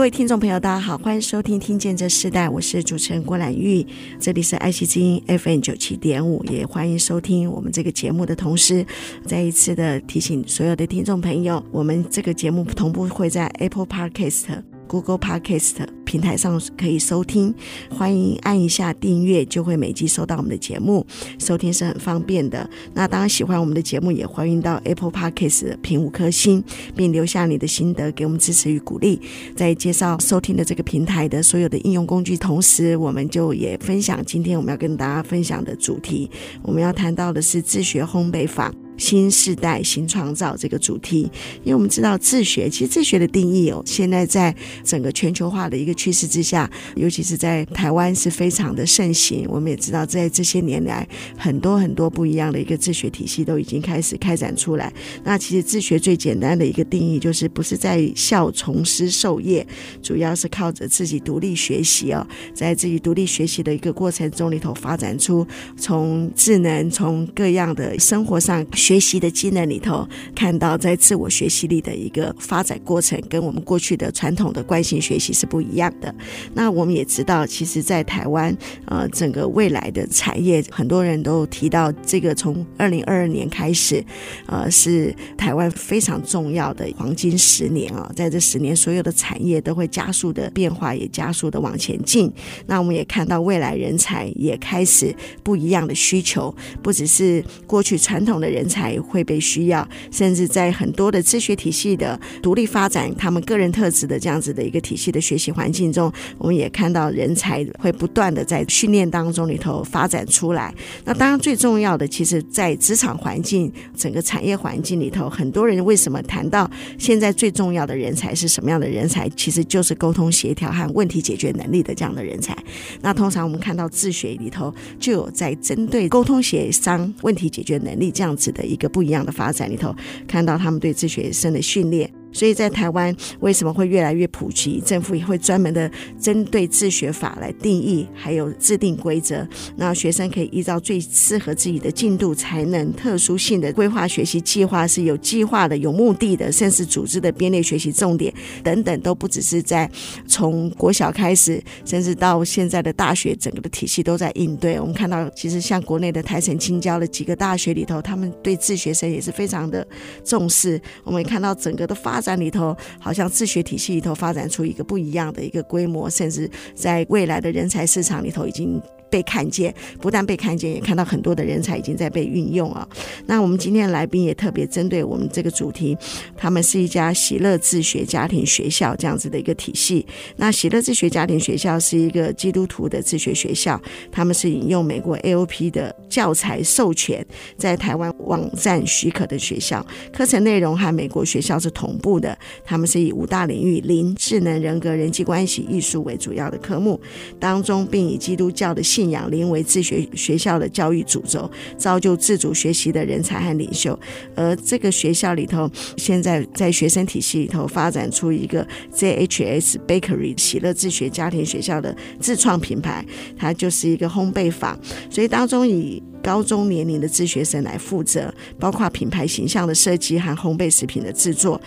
各位听众朋友，大家好，欢迎收听《听见这世代》，我是主持人郭兰玉，这里是爱惜之音 FM 九七点五，也欢迎收听我们这个节目的同时，再一次的提醒所有的听众朋友，我们这个节目同步会在 Apple Podcast。Google Podcast 平台上可以收听，欢迎按一下订阅，就会每集收到我们的节目，收听是很方便的。那当然喜欢我们的节目，也欢迎到 Apple Podcast 评五颗星，并留下你的心得，给我们支持与鼓励。在介绍收听的这个平台的所有的应用工具，同时我们就也分享今天我们要跟大家分享的主题，我们要谈到的是自学烘焙坊。新时代新创造这个主题，因为我们知道自学，其实自学的定义哦，现在在整个全球化的一个趋势之下，尤其是在台湾是非常的盛行。我们也知道，在这些年来，很多很多不一样的一个自学体系都已经开始开展出来。那其实自学最简单的一个定义，就是不是在校从师授业，主要是靠着自己独立学习哦，在自己独立学习的一个过程中里头，发展出从智能，从各样的生活上。学习的技能里头，看到在自我学习里的一个发展过程，跟我们过去的传统的惯性学习是不一样的。那我们也知道，其实，在台湾，呃，整个未来的产业，很多人都提到这个，从二零二二年开始，呃，是台湾非常重要的黄金十年啊。在这十年，所有的产业都会加速的变化，也加速的往前进。那我们也看到，未来人才也开始不一样的需求，不只是过去传统的人才。才会被需要，甚至在很多的自学体系的独立发展，他们个人特质的这样子的一个体系的学习环境中，我们也看到人才会不断的在训练当中里头发展出来。那当然最重要的，其实，在职场环境、整个产业环境里头，很多人为什么谈到现在最重要的人才是什么样的人才？其实就是沟通协调和问题解决能力的这样的人才。那通常我们看到自学里头就有在针对沟通协商、问题解决能力这样子的。一个不一样的发展里头，看到他们对自学生的训练。所以在台湾为什么会越来越普及？政府也会专门的针对自学法来定义，还有制定规则。那学生可以依照最适合自己的进度、才能、特殊性的规划学习计划，是有计划的、有目的的，甚至组织的编列学习重点等等，都不只是在从国小开始，甚至到现在的大学，整个的体系都在应对。我们看到，其实像国内的台成青交的几个大学里头，他们对自学生也是非常的重视。我们也看到整个的发发展里头，好像自学体系里头发展出一个不一样的一个规模，甚至在未来的人才市场里头已经。被看见，不但被看见，也看到很多的人才已经在被运用啊。那我们今天的来宾也特别针对我们这个主题，他们是一家喜乐自学家庭学校这样子的一个体系。那喜乐自学家庭学校是一个基督徒的自学学校，他们是引用美国 AOP 的教材授权，在台湾网站许可的学校，课程内容和美国学校是同步的。他们是以五大领域灵、智能、人格、人际关系、艺术为主要的科目当中，并以基督教的信信仰灵为自学学校的教育主轴，造就自主学习的人才和领袖。而这个学校里头，现在在学生体系里头发展出一个 ZHS Bakery 喜乐自学家庭学校的自创品牌，它就是一个烘焙坊，所以当中以。高中年龄的自学生来负责，包括品牌形象的设计和烘焙食品的制作。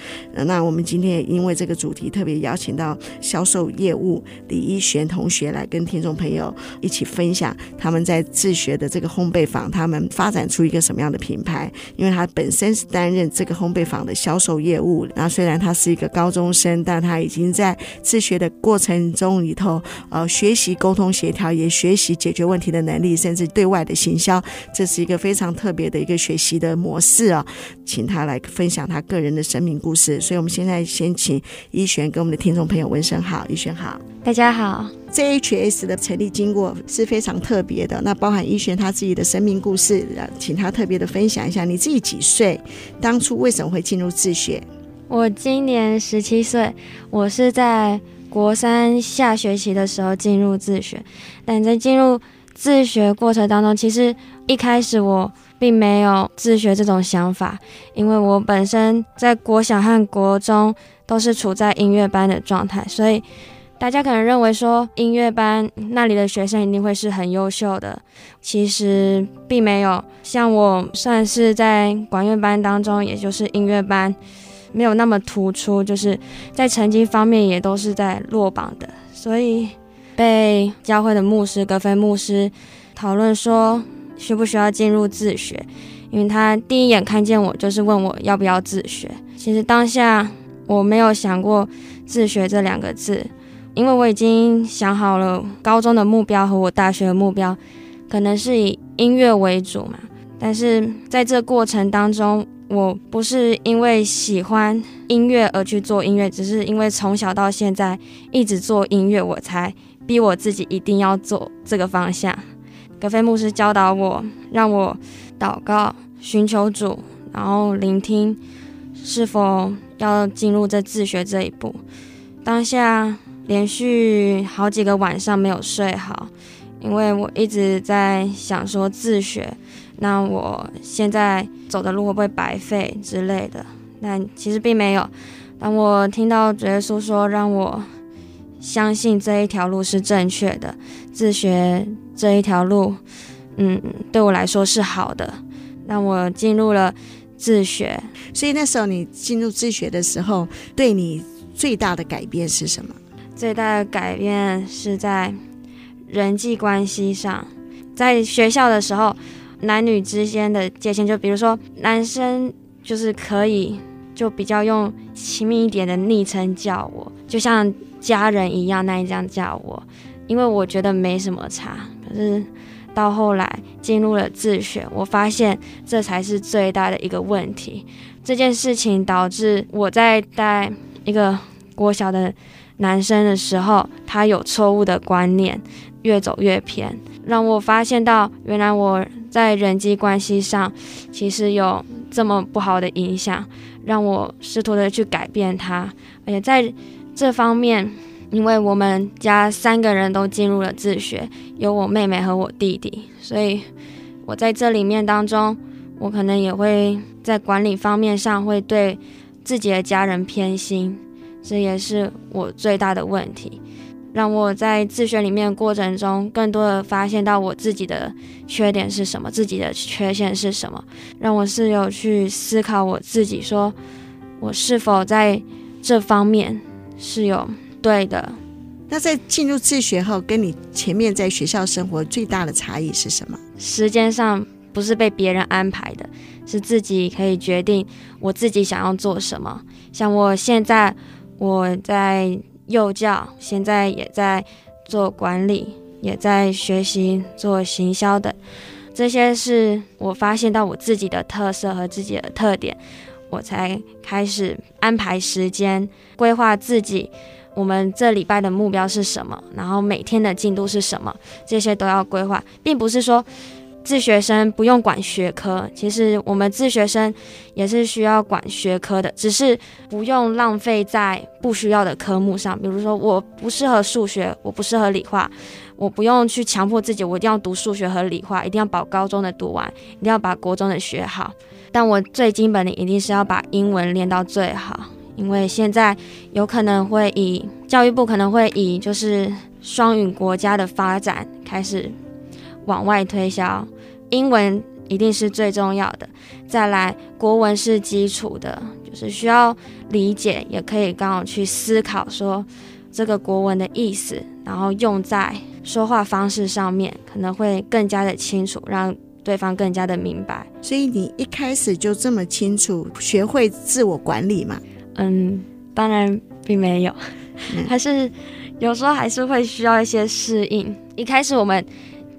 那我们今天也因为这个主题，特别邀请到销售业务李一璇同学来跟听众朋友一起分享他们在自学的这个烘焙坊，他们发展出一个什么样的品牌？因为他本身是担任这个烘焙坊的销售业务。那虽然他是一个高中生，但他已经在自学的过程中里头，呃，学习沟通协调，也学习解决问题的能力，甚至对外的行销。这是一个非常特别的一个学习的模式啊，请他来分享他个人的生命故事。所以，我们现在先请一璇跟我们的听众朋友问声好，一璇好，大家好。JHS 的成立经过是非常特别的。那包含一璇他自己的生命故事，请他特别的分享一下。你自己几岁？当初为什么会进入自学？我今年十七岁，我是在国三下学期的时候进入自学。但在进入自学过程当中，其实一开始我并没有自学这种想法，因为我本身在国小和国中都是处在音乐班的状态，所以大家可能认为说音乐班那里的学生一定会是很优秀的，其实并没有。像我算是在管乐班当中，也就是音乐班。没有那么突出，就是在成绩方面也都是在落榜的，所以被教会的牧师格菲牧师讨论说需不需要进入自学，因为他第一眼看见我就是问我要不要自学。其实当下我没有想过自学这两个字，因为我已经想好了高中的目标和我大学的目标，可能是以音乐为主嘛。但是在这过程当中，我不是因为喜欢音乐而去做音乐，只是因为从小到现在一直做音乐，我才逼我自己一定要走这个方向。格菲牧师教导我，让我祷告、寻求主，然后聆听是否要进入这自学这一步。当下连续好几个晚上没有睡好，因为我一直在想说自学。那我现在走的路会不会白费之类的？但其实并没有。当我听到主耶稣说让我相信这一条路是正确的，自学这一条路，嗯，对我来说是好的。那我进入了自学。所以那时候你进入自学的时候，对你最大的改变是什么？最大的改变是在人际关系上，在学校的时候。男女之间的界限，就比如说男生就是可以就比较用亲密一点的昵称叫我，就像家人一样那你这样叫我，因为我觉得没什么差。可是到后来进入了自学，我发现这才是最大的一个问题。这件事情导致我在带一个国小的男生的时候，他有错误的观念，越走越偏，让我发现到原来我。在人际关系上，其实有这么不好的影响，让我试图的去改变他。而且在这方面，因为我们家三个人都进入了自学，有我妹妹和我弟弟，所以我在这里面当中，我可能也会在管理方面上会对自己的家人偏心，这也是我最大的问题。让我在自学里面过程中，更多的发现到我自己的缺点是什么，自己的缺陷是什么，让我是有去思考我自己，说我是否在这方面是有对的。那在进入自学后，跟你前面在学校生活最大的差异是什么？时间上不是被别人安排的，是自己可以决定我自己想要做什么。像我现在，我在。幼教现在也在做管理，也在学习做行销等，这些是我发现到我自己的特色和自己的特点，我才开始安排时间，规划自己，我们这礼拜的目标是什么，然后每天的进度是什么，这些都要规划，并不是说。自学生不用管学科，其实我们自学生也是需要管学科的，只是不用浪费在不需要的科目上。比如说，我不适合数学，我不适合理化，我不用去强迫自己，我一定要读数学和理化，一定要把高中的读完，一定要把国中的学好。但我最基本的一定是要把英文练到最好，因为现在有可能会以教育部可能会以就是双语国家的发展开始往外推销。英文一定是最重要的，再来国文是基础的，就是需要理解，也可以刚好去思考说这个国文的意思，然后用在说话方式上面，可能会更加的清楚，让对方更加的明白。所以你一开始就这么清楚，学会自我管理嘛？嗯，当然并没有，嗯、还是有时候还是会需要一些适应。一开始我们。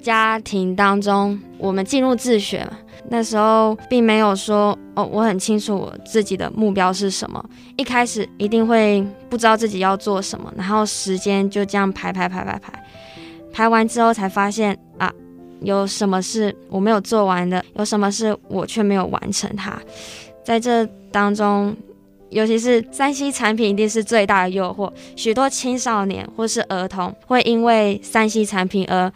家庭当中，我们进入自学嘛，那时候并没有说哦，我很清楚我自己的目标是什么。一开始一定会不知道自己要做什么，然后时间就这样排排排排排，排完之后才发现啊，有什么是我没有做完的，有什么是我却没有完成它。在这当中，尤其是三 C 产品一定是最大的诱惑，许多青少年或是儿童会因为三 C 产品而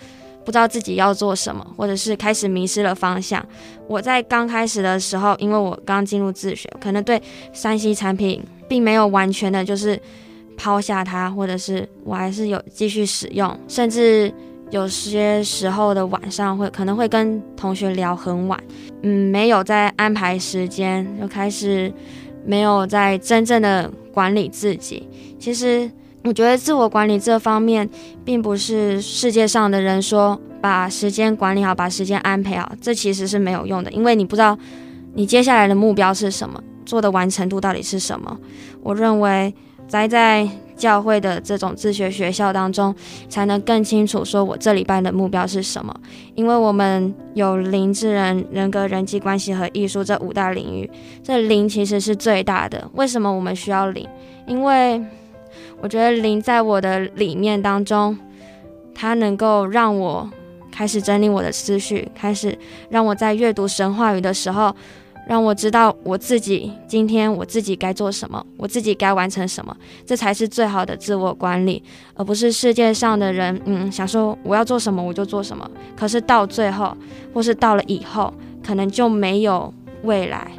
不知道自己要做什么，或者是开始迷失了方向。我在刚开始的时候，因为我刚进入自学，可能对 3C 产品并没有完全的就是抛下它，或者是我还是有继续使用，甚至有些时候的晚上会可能会跟同学聊很晚，嗯，没有在安排时间，就开始没有在真正的管理自己。其实。我觉得自我管理这方面，并不是世界上的人说把时间管理好，把时间安排好，这其实是没有用的，因为你不知道你接下来的目标是什么，做的完成度到底是什么。我认为待在教会的这种自学学校当中，才能更清楚说我这礼拜的目标是什么。因为我们有灵、智人、人格、人际关系和艺术这五大领域，这灵其实是最大的。为什么我们需要灵？因为我觉得灵在我的里面当中，它能够让我开始整理我的思绪，开始让我在阅读神话语的时候，让我知道我自己今天我自己该做什么，我自己该完成什么，这才是最好的自我管理，而不是世界上的人，嗯，想说我要做什么我就做什么，可是到最后或是到了以后，可能就没有未来。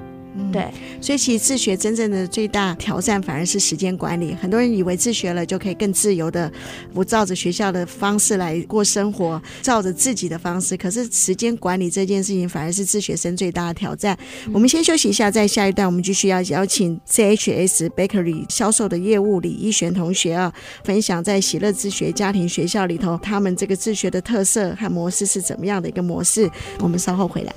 对，所以其实自学真正的最大挑战反而是时间管理。很多人以为自学了就可以更自由的，不照着学校的方式来过生活，照着自己的方式。可是时间管理这件事情反而是自学生最大的挑战。嗯、我们先休息一下，在下一段我们继续要邀请 CHS Bakery 销售的业务李一璇同学啊，分享在喜乐自学家庭学校里头，他们这个自学的特色和模式是怎么样的一个模式。我们稍后回来。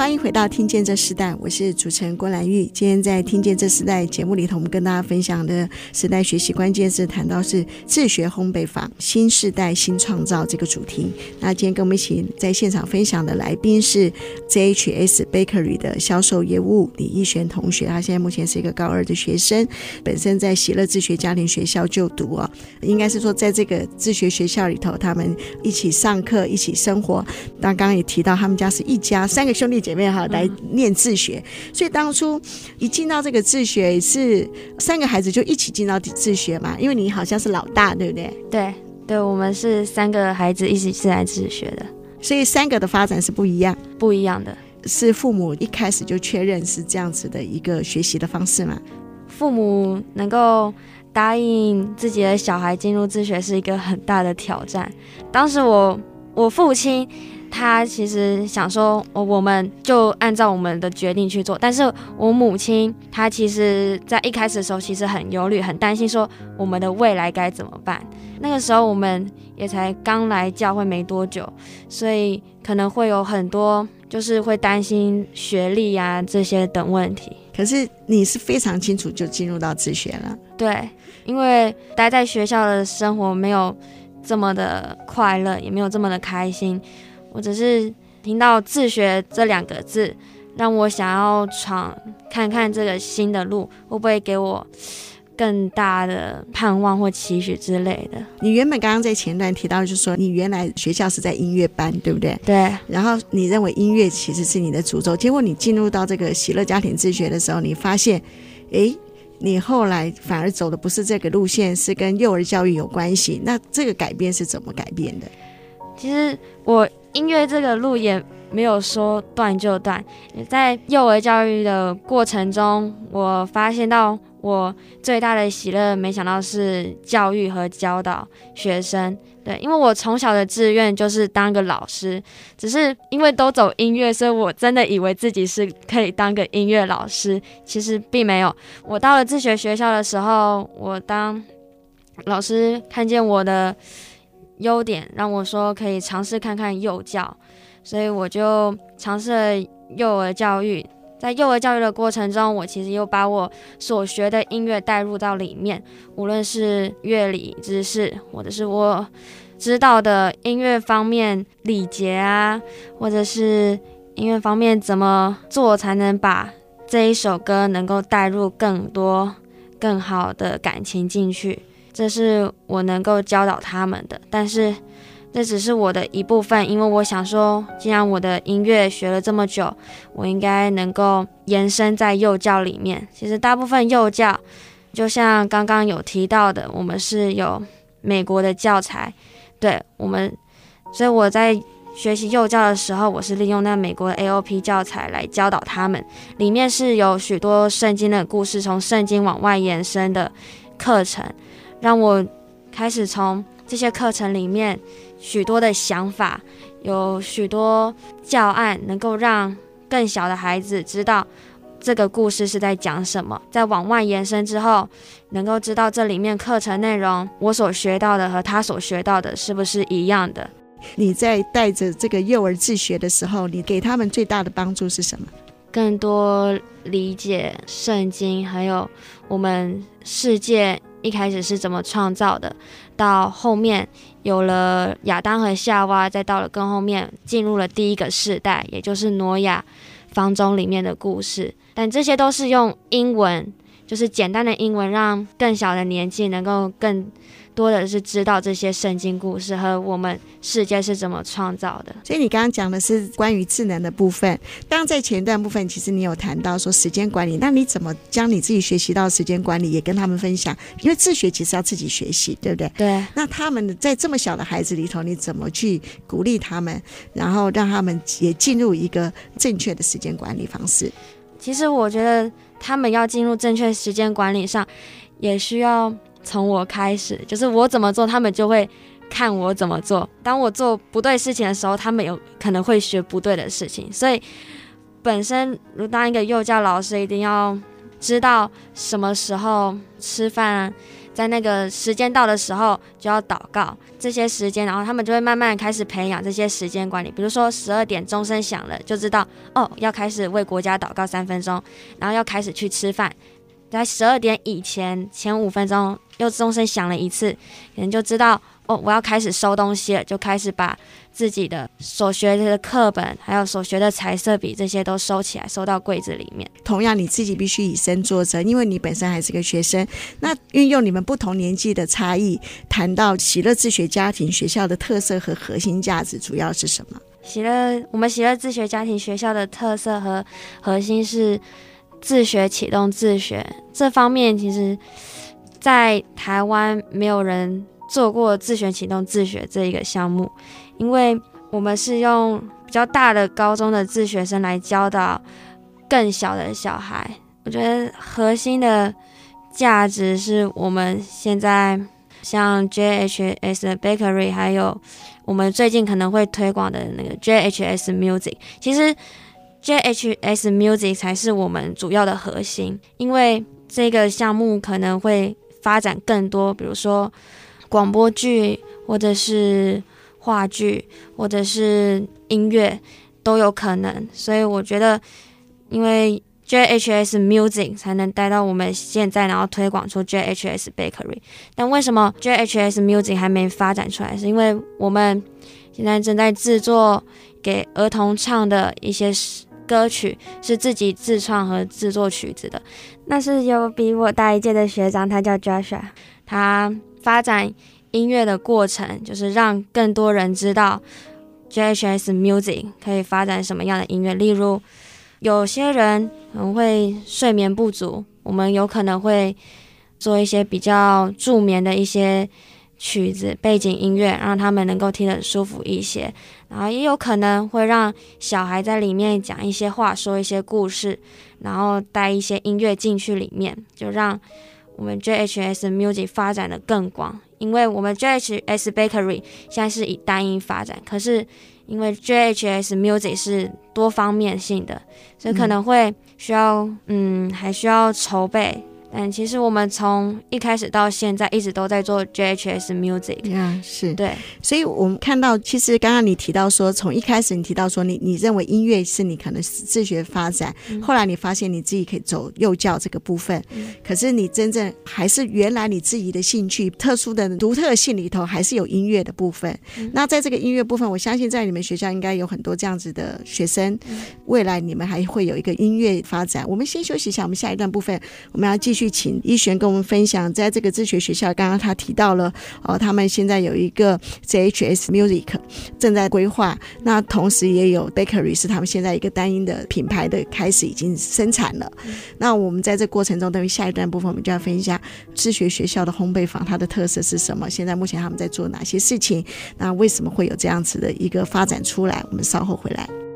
欢迎回到《听见这时代》，我是主持人郭兰玉。今天在《听见这时代》节目里头，我们跟大家分享的时代学习关键字，谈到是自学烘焙坊新时代新创造这个主题。那今天跟我们一起在现场分享的来宾是 JHS Bakery 的销售业务李逸璇同学，他现在目前是一个高二的学生，本身在喜乐自学家庭学校就读啊，应该是说在这个自学学校里头，他们一起上课，一起生活。那刚刚也提到，他们家是一家三个兄弟姐。姐妹哈来念自学，所以当初一进到这个自学是三个孩子就一起进到自学嘛，因为你好像是老大，对不对？对，对，我们是三个孩子一起进来自学的，所以三个的发展是不一样，不一样的。是父母一开始就确认是这样子的一个学习的方式嘛？父母能够答应自己的小孩进入自学是一个很大的挑战。当时我我父亲。他其实想说，我我们就按照我们的决定去做。但是我母亲，她其实在一开始的时候，其实很忧虑，很担心说我们的未来该怎么办。那个时候我们也才刚来教会没多久，所以可能会有很多就是会担心学历呀这些等问题。可是你是非常清楚就进入到自学了，对，因为待在学校的生活没有这么的快乐，也没有这么的开心。我只是听到“自学”这两个字，让我想要闯看看这个新的路会不会给我更大的盼望或期许之类的。你原本刚刚在前段提到，就是说你原来学校是在音乐班，对不对？对。然后你认为音乐其实是你的诅咒，结果你进入到这个喜乐家庭自学的时候，你发现，诶，你后来反而走的不是这个路线，是跟幼儿教育有关系。那这个改变是怎么改变的？其实我。音乐这个路也没有说断就断，在幼儿教育的过程中，我发现到我最大的喜乐，没想到是教育和教导学生。对，因为我从小的志愿就是当个老师，只是因为都走音乐，所以我真的以为自己是可以当个音乐老师，其实并没有。我到了自学学校的时候，我当老师看见我的。优点，让我说可以尝试看看幼教，所以我就尝试了幼儿教育。在幼儿教育的过程中，我其实又把我所学的音乐带入到里面，无论是乐理知识，或者是我知道的音乐方面礼节啊，或者是音乐方面怎么做才能把这一首歌能够带入更多更好的感情进去，这是我能够教导他们的。但是。这只是我的一部分，因为我想说，既然我的音乐学了这么久，我应该能够延伸在幼教里面。其实大部分幼教，就像刚刚有提到的，我们是有美国的教材，对我们，所以我在学习幼教的时候，我是利用那美国的 AOP 教材来教导他们，里面是有许多圣经的故事，从圣经往外延伸的课程，让我开始从这些课程里面。许多的想法，有许多教案，能够让更小的孩子知道这个故事是在讲什么。在往外延伸之后，能够知道这里面课程内容，我所学到的和他所学到的是不是一样的。你在带着这个幼儿自学的时候，你给他们最大的帮助是什么？更多理解圣经，还有我们世界一开始是怎么创造的，到后面。有了亚当和夏娃，再到了更后面，进入了第一个世代，也就是挪亚方舟里面的故事。但这些都是用英文，就是简单的英文，让更小的年纪能够更。多的是知道这些圣经故事和我们世界是怎么创造的。所以你刚刚讲的是关于智能的部分。刚刚在前段部分，其实你有谈到说时间管理，那你怎么将你自己学习到时间管理也跟他们分享？因为自学其实要自己学习，对不对？对。那他们在这么小的孩子里头，你怎么去鼓励他们，然后让他们也进入一个正确的时间管理方式？其实我觉得他们要进入正确时间管理上，也需要。从我开始，就是我怎么做，他们就会看我怎么做。当我做不对事情的时候，他们有可能会学不对的事情。所以，本身如当一个幼教老师，一定要知道什么时候吃饭，在那个时间到的时候就要祷告。这些时间，然后他们就会慢慢开始培养这些时间管理。比如说，十二点钟声响了，就知道哦，要开始为国家祷告三分钟，然后要开始去吃饭。在十二点以前前五分钟。又钟声响了一次，可能就知道哦，我要开始收东西了，就开始把自己的所学的课本，还有所学的彩色笔这些都收起来，收到柜子里面。同样，你自己必须以身作则，因为你本身还是个学生。那运用你们不同年纪的差异，谈到喜乐自学家庭学校的特色和核心价值，主要是什么？喜乐，我们喜乐自学家庭学校的特色和核心是自学启动自学这方面，其实。在台湾没有人做过自学启动自学这一个项目，因为我们是用比较大的高中的自学生来教导更小的小孩。我觉得核心的价值是我们现在像 JHS Bakery，还有我们最近可能会推广的那个 JHS Music。其实 JHS Music 才是我们主要的核心，因为这个项目可能会。发展更多，比如说广播剧，或者是话剧，或者是音乐都有可能。所以我觉得，因为 JHS Music 才能带到我们现在，然后推广出 JHS Bakery。但为什么 JHS Music 还没发展出来？是因为我们现在正在制作给儿童唱的一些歌曲，是自己自创和制作曲子的。那是有比我大一届的学长，他叫 Joshua，他发展音乐的过程，就是让更多人知道 JHS Music 可以发展什么样的音乐。例如，有些人可能会睡眠不足，我们有可能会做一些比较助眠的一些曲子、背景音乐，让他们能够听得舒服一些。然后也有可能会让小孩在里面讲一些话，说一些故事。然后带一些音乐进去里面，就让我们 JHS Music 发展的更广。因为我们 JHS Bakery 现在是以单音发展，可是因为 JHS Music 是多方面性的，所以可能会需要，嗯，还需要筹备但其实我们从一开始到现在一直都在做 JHS Music。啊，是对，所以我们看到，其实刚刚你提到说，从一开始你提到说你，你你认为音乐是你可能是自学发展，嗯、后来你发现你自己可以走幼教这个部分，嗯、可是你真正还是原来你自己的兴趣、特殊的独特性里头，还是有音乐的部分。嗯、那在这个音乐部分，我相信在你们学校应该有很多这样子的学生，嗯、未来你们还会有一个音乐发展。我们先休息一下，我们下一段部分我们要继续请一璇跟我们分享，在这个自学学校，刚刚他提到了哦，他们现在有一个 JHS Music 正在规划，那同时也有 Bakery 是他们现在一个单一的品牌的开始已经生产了。嗯、那我们在这过程中，等于下一段部分，我们就要分享自学学校的烘焙坊它的特色是什么？现在目前他们在做哪些事情？那为什么会有这样子的一个发展出来？我们稍后回来。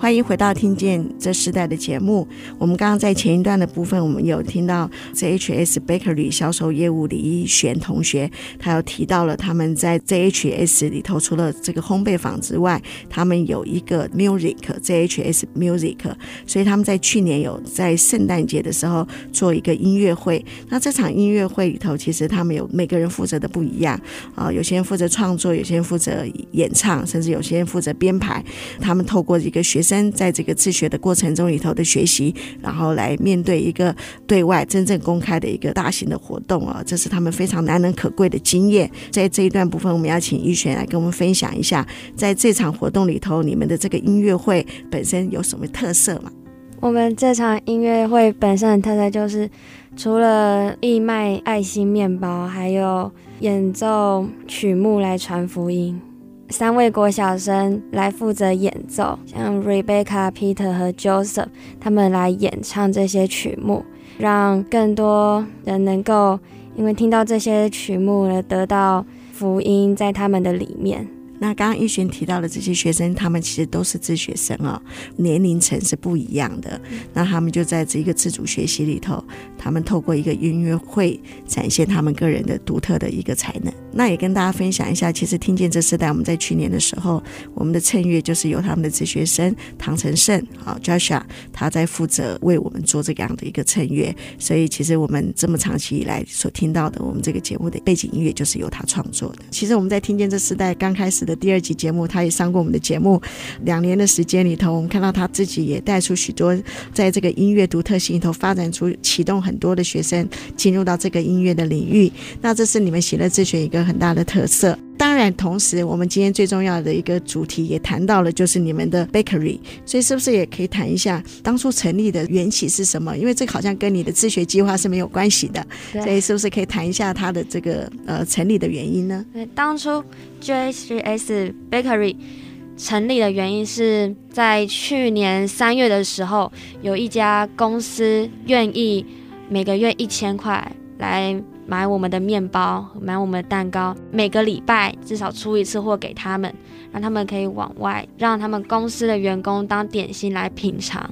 欢迎回到听见这时代的节目。我们刚刚在前一段的部分，我们有听到 JHS Bakery 销售业务李一璇同学，他有提到了他们在 JHS 里头，除了这个烘焙坊之外，他们有一个 Music JHS Music，所以他们在去年有在圣诞节的时候做一个音乐会。那这场音乐会里头，其实他们有每个人负责的不一样啊，有些人负责创作，有些人负责演唱，甚至有些人负责编排。他们透过一个学生在这个自学的过程中里头的学习，然后来面对一个对外真正公开的一个大型的活动啊，这是他们非常难能可贵的经验。在这一段部分，我们要请玉璇来跟我们分享一下，在这场活动里头，你们的这个音乐会本身有什么特色吗？我们这场音乐会本身的特色就是，除了义卖爱心面包，还有演奏曲目来传福音。三位国小生来负责演奏，像 Rebecca、Peter 和 Joseph，他们来演唱这些曲目，让更多人能够因为听到这些曲目而得到福音在他们的里面。那刚刚一璇提到的这些学生，他们其实都是自学生哦，年龄层是不一样的。那他们就在这一个自主学习里头，他们透过一个音乐会展现他们个人的独特的一个才能。那也跟大家分享一下，其实听见这时代，我们在去年的时候，我们的衬乐就是由他们的自学生唐承胜啊 Joshua，他在负责为我们做这样的一个衬乐。所以其实我们这么长期以来所听到的，我们这个节目的背景音乐就是由他创作的。其实我们在听见这时代刚开始的第二集节目，他也上过我们的节目。两年的时间里头，我们看到他自己也带出许多在这个音乐独特性里头发展出、启动很多的学生进入到这个音乐的领域。那这是你们喜乐自学一个很大的特色。当然，同时我们今天最重要的一个主题也谈到了，就是你们的 bakery。所以是不是也可以谈一下当初成立的缘起是什么？因为这个好像跟你的自学计划是没有关系的。对所以是不是可以谈一下它的这个呃成立的原因呢？对，当初 JHS Bakery 成立的原因是在去年三月的时候，有一家公司愿意每个月一千块来。买我们的面包，买我们的蛋糕，每个礼拜至少出一次货给他们，让他们可以往外，让他们公司的员工当点心来品尝。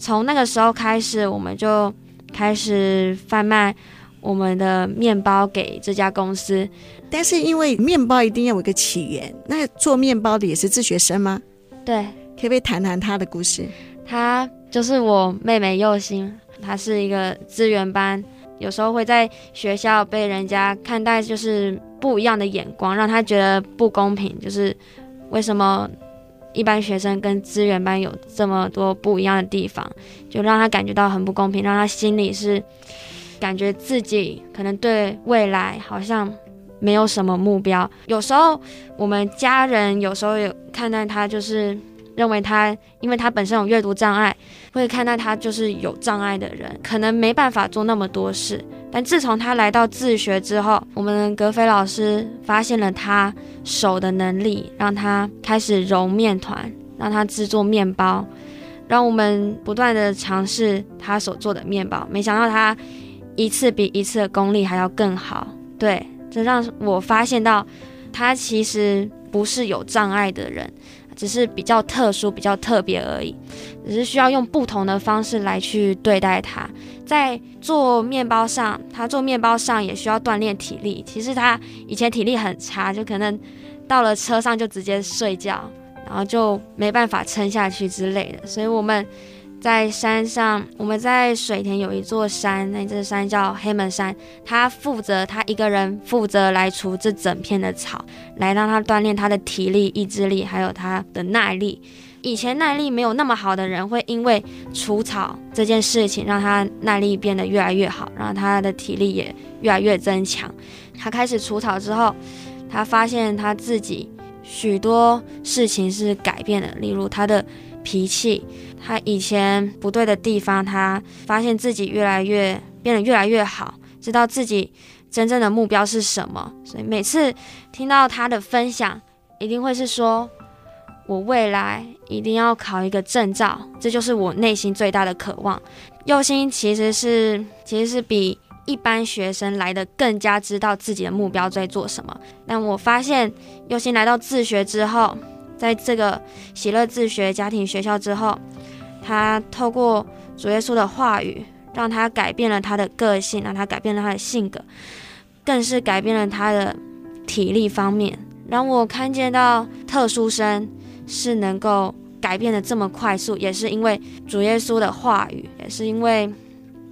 从那个时候开始，我们就开始贩卖我们的面包给这家公司。但是因为面包一定要有一个起源，那做面包的也是自学生吗？对，可不可以谈谈他的故事？他就是我妹妹佑星，她是一个资源班。有时候会在学校被人家看待就是不一样的眼光，让他觉得不公平。就是为什么一般学生跟资源班有这么多不一样的地方，就让他感觉到很不公平，让他心里是感觉自己可能对未来好像没有什么目标。有时候我们家人有时候有看待他就是。认为他，因为他本身有阅读障碍，会看待他就是有障碍的人，可能没办法做那么多事。但自从他来到自学之后，我们格菲老师发现了他手的能力，让他开始揉面团，让他制作面包，让我们不断的尝试他所做的面包。没想到他一次比一次的功力还要更好。对，这让我发现到他其实不是有障碍的人，只是比较特殊、比较特别而已，只是需要用不同的方式来去对待它。在做面包上，他做面包上也需要锻炼体力。其实他以前体力很差，就可能到了车上就直接睡觉，然后就没办法撑下去之类的。所以我们。在山上，我们在水田有一座山，那座山叫黑门山。他负责，他一个人负责来除这整片的草，来让他锻炼他的体力、意志力，还有他的耐力。以前耐力没有那么好的人，会因为除草这件事情，让他耐力变得越来越好，然后他的体力也越来越增强。他开始除草之后，他发现他自己许多事情是改变的，例如他的脾气。他以前不对的地方，他发现自己越来越变得越来越好，知道自己真正的目标是什么。所以每次听到他的分享，一定会是说：“我未来一定要考一个证照，这就是我内心最大的渴望。”祐兴其实是其实是比一般学生来的更加知道自己的目标在做什么。但我发现祐兴来到自学之后，在这个喜乐自学家庭学校之后。他透过主耶稣的话语，让他改变了他的个性，让他改变了他的性格，更是改变了他的体力方面，让我看见到特殊生是能够改变的这么快速，也是因为主耶稣的话语，也是因为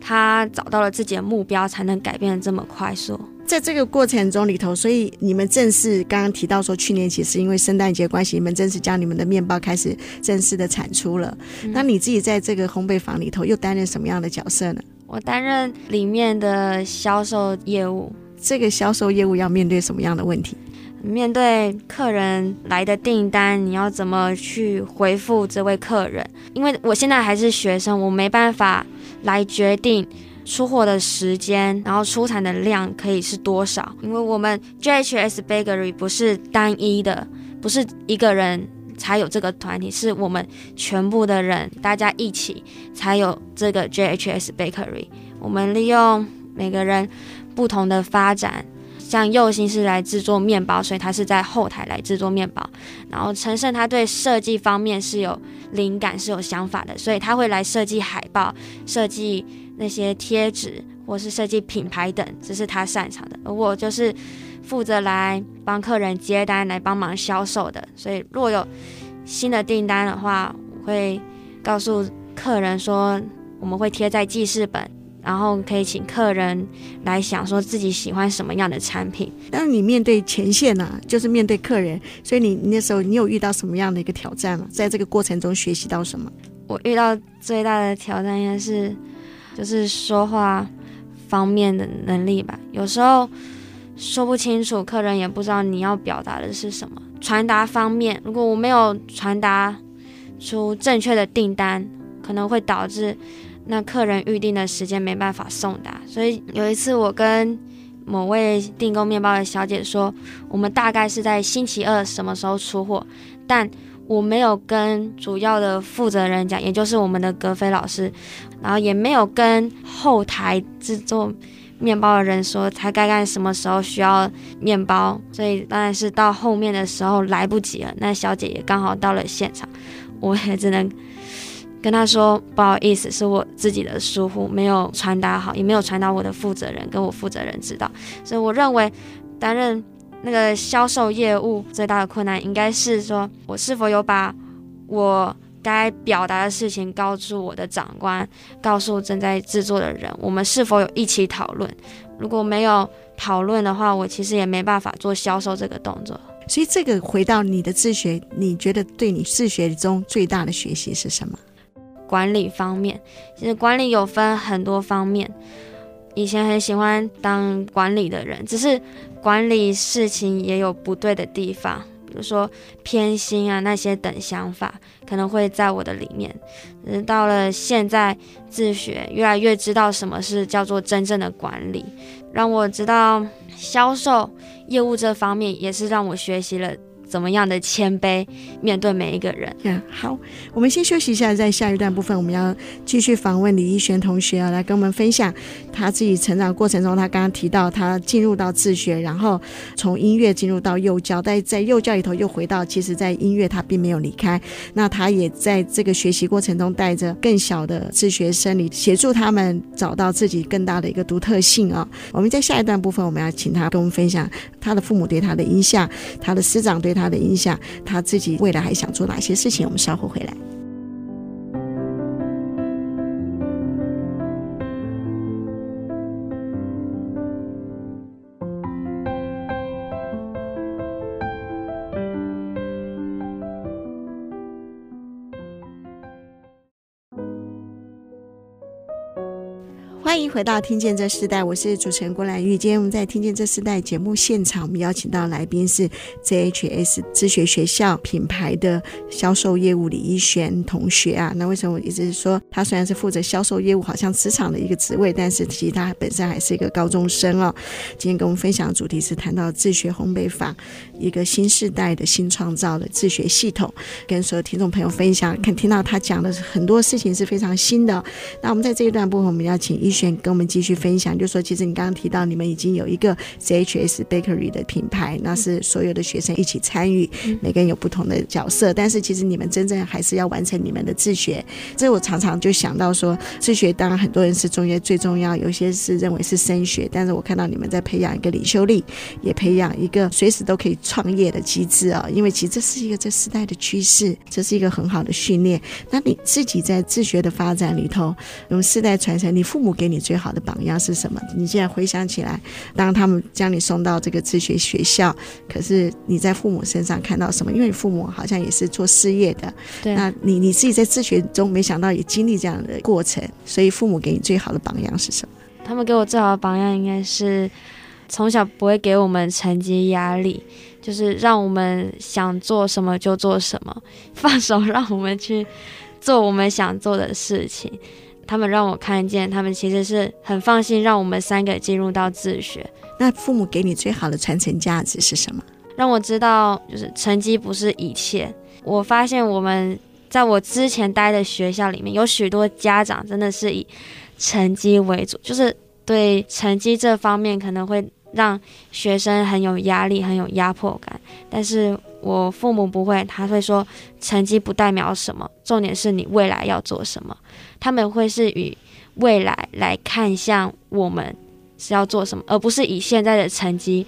他找到了自己的目标，才能改变的这么快速。在这个过程中里头，所以你们正式刚刚提到说，去年其实因为圣诞节关系，你们正式将你们的面包开始正式的产出了。嗯。那你自己在这个烘焙坊里头又担任什么样的角色呢？我担任里面的销售业务。这个销售业务要面对什么样的问题？面对客人来的订单，你要怎么去回复这位客人？因为我现在还是学生，我没办法来决定。出货的时间，然后出产的量可以是多少？因为我们 JHS Bakery 不是单一的，不是一个人才有这个团体，是我们全部的人大家一起才有这个 JHS Bakery。我们利用每个人不同的发展，像右心是来制作面包，所以他是在后台来制作面包。然后陈胜他对设计方面是有灵感，是有想法的，所以他会来设计海报，设计。那些贴纸或是设计品牌等，这是他擅长的，而我就是负责来帮客人接单、来帮忙销售的。所以，若有新的订单的话，我会告诉客人说，我们会贴在记事本，然后可以请客人来想说自己喜欢什么样的产品。当你面对前线呢、啊，就是面对客人，所以你那时候你有遇到什么样的一个挑战吗？在这个过程中学习到什么？我遇到最大的挑战应该是。就是说话方面的能力吧，有时候说不清楚，客人也不知道你要表达的是什么。传达方面，如果我没有传达出正确的订单，可能会导致那客人预定的时间没办法送达。所以有一次，我跟某位订购面包的小姐说，我们大概是在星期二什么时候出货，但我没有跟主要的负责人讲，也就是我们的格菲老师，然后也没有跟后台制作面包的人说，他该干什么时候需要面包，所以当然是到后面的时候来不及了。那小姐也刚好到了现场，我也只能跟她说不好意思，是我自己的疏忽，没有传达好，也没有传达我的负责人跟我负责人知道。所以我认为担任。那个销售业务最大的困难，应该是说我是否有把我该表达的事情告诉我的长官，告诉正在制作的人，我们是否有一起讨论？如果没有讨论的话，我其实也没办法做销售这个动作。所以，这个回到你的自学，你觉得对你自学中最大的学习是什么？管理方面，其实管理有分很多方面。以前很喜欢当管理的人，只是管理事情也有不对的地方，比如说偏心啊那些等想法，可能会在我的里面。到了现在自学，越来越知道什么是叫做真正的管理，让我知道销售业务这方面也是让我学习了怎么样的谦卑面对每一个人。嗯，好，我们先休息一下，在下一段部分，我们要继续访问李一璇同学啊，来跟我们分享他自己成长过程中，他刚刚提到他进入到自学，然后从音乐进入到幼教，但在幼教里头又回到，其实在音乐他并没有离开，那他也在这个学习过程中带着更小的自学生，里协助他们找到自己更大的一个独特性啊。我们在下一段部分，我们要请他跟我们分享他的父母对他的影响，他的师长对他。他的影响，他自己未来还想做哪些事情？我们稍后回来。欢迎回到《听见这世代》，我是主持人郭兰玉。今天我们在《听见这世代》节目现场，我们邀请到来宾是 JHS 自学学校品牌的销售业务李一璇同学啊。那为什么我一直说他虽然是负责销售业务，好像职场的一个职位，但是其实他本身还是一个高中生哦。今天跟我们分享的主题是谈到自学烘焙坊，一个新时代的新创造的自学系统，跟所有听众朋友分享。看听到他讲的很多事情是非常新的。那我们在这一段部分，我们要请一。跟我们继续分享，就是说其实你刚刚提到，你们已经有一个 CHS Bakery 的品牌，那是所有的学生一起参与，每个人有不同的角色，但是其实你们真正还是要完成你们的自学。这我常常就想到说，自学当然很多人是中间最重要，有些是认为是升学，但是我看到你们在培养一个领袖力，也培养一个随时都可以创业的机制啊，因为其实这是一个这时代的趋势，这是一个很好的训练。那你自己在自学的发展里头，用世代传承，你父母给你最好的榜样是什么？你现在回想起来，当他们将你送到这个自学学校，可是你在父母身上看到什么？因为你父母好像也是做事业的，对。那你你自己在自学中，没想到也经历这样的过程，所以父母给你最好的榜样是什么？他们给我最好的榜样应该是从小不会给我们成绩压力，就是让我们想做什么就做什么，放手让我们去做我们想做的事情。他们让我看见，他们其实是很放心让我们三个进入到自学。那父母给你最好的传承价值是什么？让我知道，就是成绩不是一切。我发现我们在我之前待的学校里面，有许多家长真的是以成绩为主，就是对成绩这方面可能会让学生很有压力、很有压迫感。但是我父母不会，他会说成绩不代表什么，重点是你未来要做什么。他们会是以未来来看向我们是要做什么，而不是以现在的成绩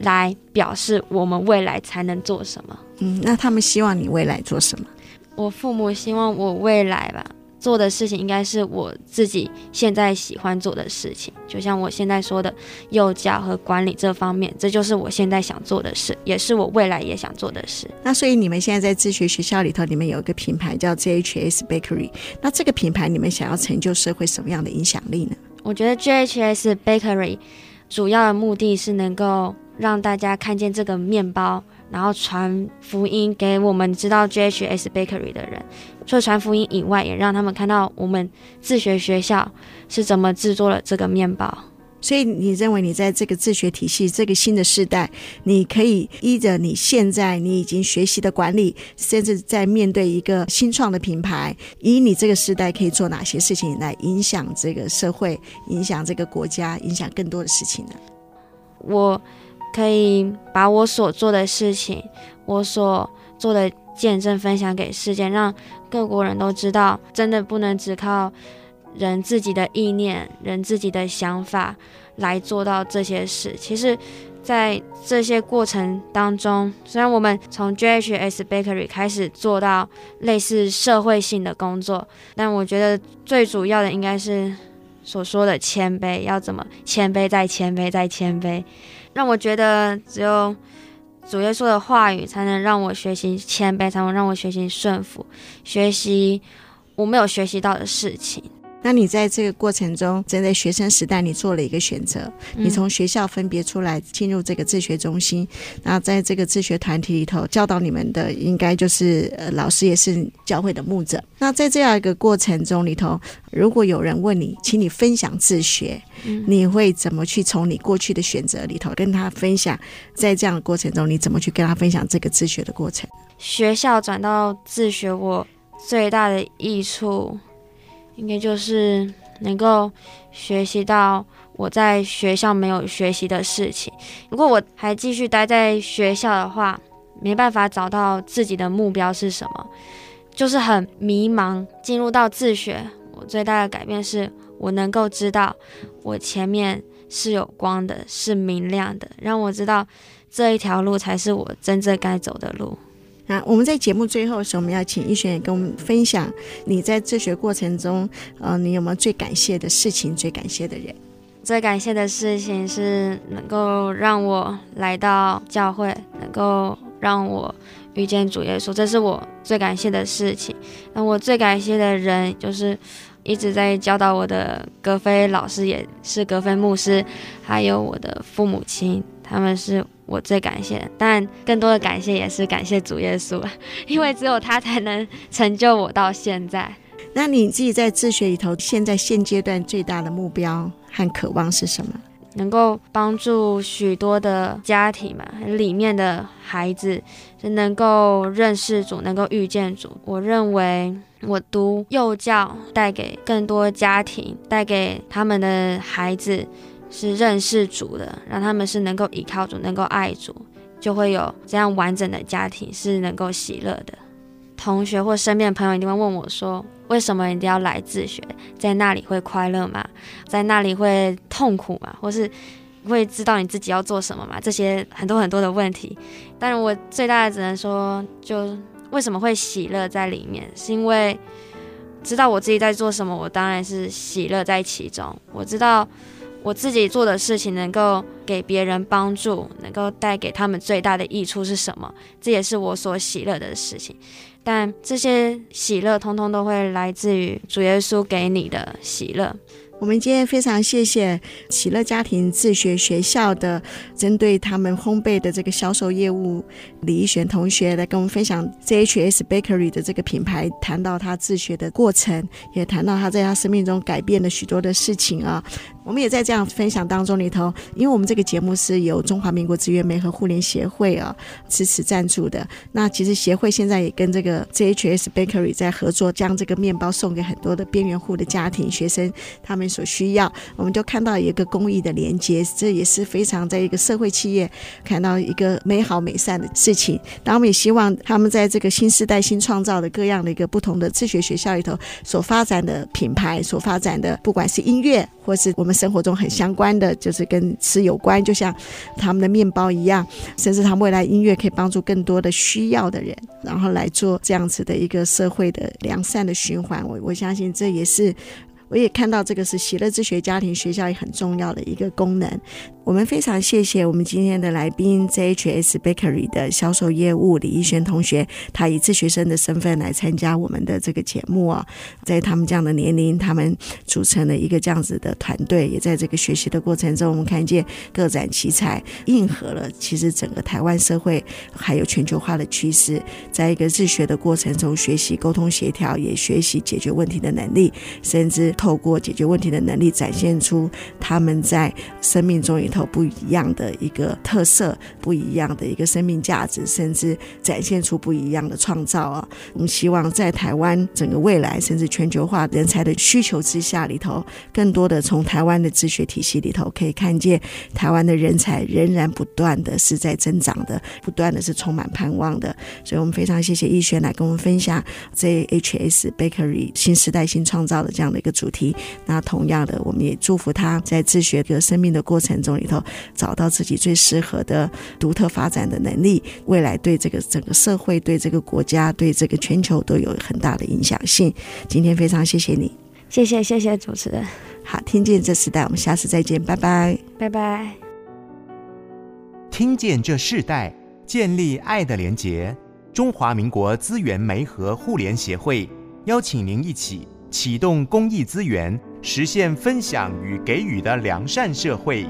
来表示我们未来才能做什么。嗯，那他们希望你未来做什么？我父母希望我未来吧。做的事情应该是我自己现在喜欢做的事情，就像我现在说的幼教和管理这方面，这就是我现在想做的事，也是我未来也想做的事。那所以你们现在在自学学校里头，你们有一个品牌叫 JHS Bakery，那这个品牌你们想要成就社会什么样的影响力呢？我觉得 JHS Bakery 主要的目的是能够让大家看见这个面包。然后传福音给我们知道 JHS Bakery 的人，除了传福音以外，也让他们看到我们自学学校是怎么制作了这个面包。所以，你认为你在这个自学体系、这个新的时代，你可以依着你现在你已经学习的管理，甚至在面对一个新创的品牌，以你这个时代可以做哪些事情来影响这个社会、影响这个国家、影响更多的事情呢？我。可以把我所做的事情，我所做的见证分享给世界，让各国人都知道，真的不能只靠人自己的意念、人自己的想法来做到这些事。其实，在这些过程当中，虽然我们从 JHS Bakery 开始做到类似社会性的工作，但我觉得最主要的应该是所说的谦卑，要怎么谦卑再谦卑再谦卑。让我觉得只有主耶稣的话语才能让我学习谦卑，才能让我学习顺服，学习我没有学习到的事情。那你在这个过程中，正在学生时代，你做了一个选择，你从学校分别出来，进入这个自学中心，然后在这个自学团体里头教导你们的，应该就是呃老师也是教会的牧者。那在这样一个过程中里头，如果有人问你，请你分享自学，你会怎么去从你过去的选择里头跟他分享？在这样的过程中，你怎么去跟他分享这个自学的过程？学校转到自学，我最大的益处。应该就是能够学习到我在学校没有学习的事情。如果我还继续待在学校的话，没办法找到自己的目标是什么，就是很迷茫。进入到自学，我最大的改变是我能够知道我前面是有光的，是明亮的，让我知道这一条路才是我真正该走的路。那我们在节目最后的时候，我们要请一璇也跟我们分享你在自学过程中，呃，你有没有最感谢的事情、最感谢的人？最感谢的事情是能够让我来到教会，能够让我遇见主耶稣，这是我最感谢的事情。那我最感谢的人就是一直在教导我的格菲老师，也是格菲牧师，还有我的父母亲，他们是。我最感谢的，但更多的感谢也是感谢主耶稣，因为只有他才能成就我到现在。那你自己在自学里头，现在现阶段最大的目标和渴望是什么？能够帮助许多的家庭嘛，里面的孩子是能够认识主，能够遇见主。我认为我读幼教，带给更多家庭，带给他们的孩子。是认识主的，让他们是能够依靠主，能够爱主，就会有这样完整的家庭是能够喜乐的。同学或身边的朋友一定会问我说：“为什么一定要来自学？在那里会快乐吗？在那里会痛苦吗？或是会知道你自己要做什么吗？”这些很多很多的问题，但是我最大的只能说，就为什么会喜乐在里面，是因为知道我自己在做什么，我当然是喜乐在其中。我知道。我自己做的事情能够给别人帮助，能够带给他们最大的益处是什么？这也是我所喜乐的事情。但这些喜乐通通都会来自于主耶稣给你的喜乐。我们今天非常谢谢喜乐家庭自学学校的针对他们烘焙的这个销售业务李一璇同学来跟我们分享 JHS Bakery 的这个品牌，谈到他自学的过程，也谈到他在他生命中改变了许多的事情啊。我们也在这样分享当中里头，因为我们这个节目是由中华民国资源媒和互联协会啊支持赞助的。那其实协会现在也跟这个 JHS Bakery 在合作，将这个面包送给很多的边缘户的家庭学生，他们所需要。我们就看到一个公益的连接，这也是非常在一个社会企业看到一个美好美善的事情。那我们也希望他们在这个新时代新创造的各样的一个不同的自学学校里头所发展的品牌，所发展的不管是音乐或是我们。生活中很相关的，就是跟吃有关，就像他们的面包一样，甚至他们未来音乐可以帮助更多的需要的人，然后来做这样子的一个社会的良善的循环。我我相信这也是，我也看到这个是喜乐之学家庭学校也很重要的一个功能。我们非常谢谢我们今天的来宾 JHS Bakery 的销售业务李一璇同学，他以自学生的身份来参加我们的这个节目啊，在他们这样的年龄，他们组成了一个这样子的团队，也在这个学习的过程中，我们看见各展奇才，应和了其实整个台湾社会还有全球化的趋势，在一个自学的过程中学习沟通协调，也学习解决问题的能力，甚至透过解决问题的能力，展现出他们在生命中头。不一样的一个特色，不一样的一个生命价值，甚至展现出不一样的创造啊！我们希望在台湾整个未来，甚至全球化人才的需求之下里头，更多的从台湾的自学体系里头，可以看见台湾的人才仍然不断的是在增长的，不断的是充满盼望的。所以我们非常谢谢一璇来跟我们分享 JHS Bakery 新时代新创造的这样的一个主题。那同样的，我们也祝福他在自学的生命的过程中。里头找到自己最适合的独特发展的能力，未来对这个整个社会、对这个国家、对这个全球都有很大的影响性。今天非常谢谢你，谢谢谢谢主持人。好，听见这时代，我们下次再见，拜拜，拜拜。听见这世代，建立爱的连结。中华民国资源媒和互联协会邀请您一起。启动公益资源，实现分享与给予的良善社会。